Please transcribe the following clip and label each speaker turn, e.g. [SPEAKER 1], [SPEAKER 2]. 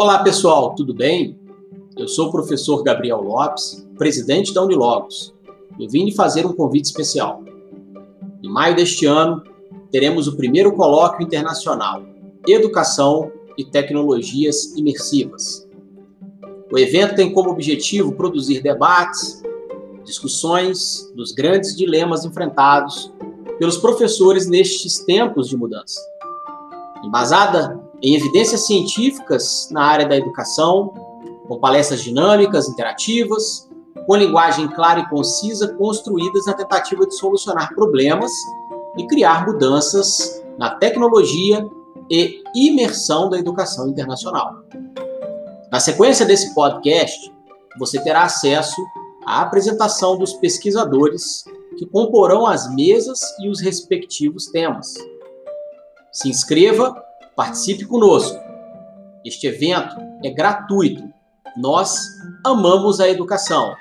[SPEAKER 1] Olá pessoal, tudo bem? Eu sou o professor Gabriel Lopes, presidente da Unilogos. e vim lhe fazer um convite especial. Em maio deste ano, teremos o primeiro colóquio internacional Educação e Tecnologias Imersivas. O evento tem como objetivo produzir debates, discussões dos grandes dilemas enfrentados pelos professores nestes tempos de mudança. Embasada em evidências científicas na área da educação, com palestras dinâmicas, interativas, com linguagem clara e concisa, construídas na tentativa de solucionar problemas e criar mudanças na tecnologia e imersão da educação internacional. Na sequência desse podcast, você terá acesso à apresentação dos pesquisadores que comporão as mesas e os respectivos temas. Se inscreva, participe conosco. Este evento é gratuito. Nós amamos a educação.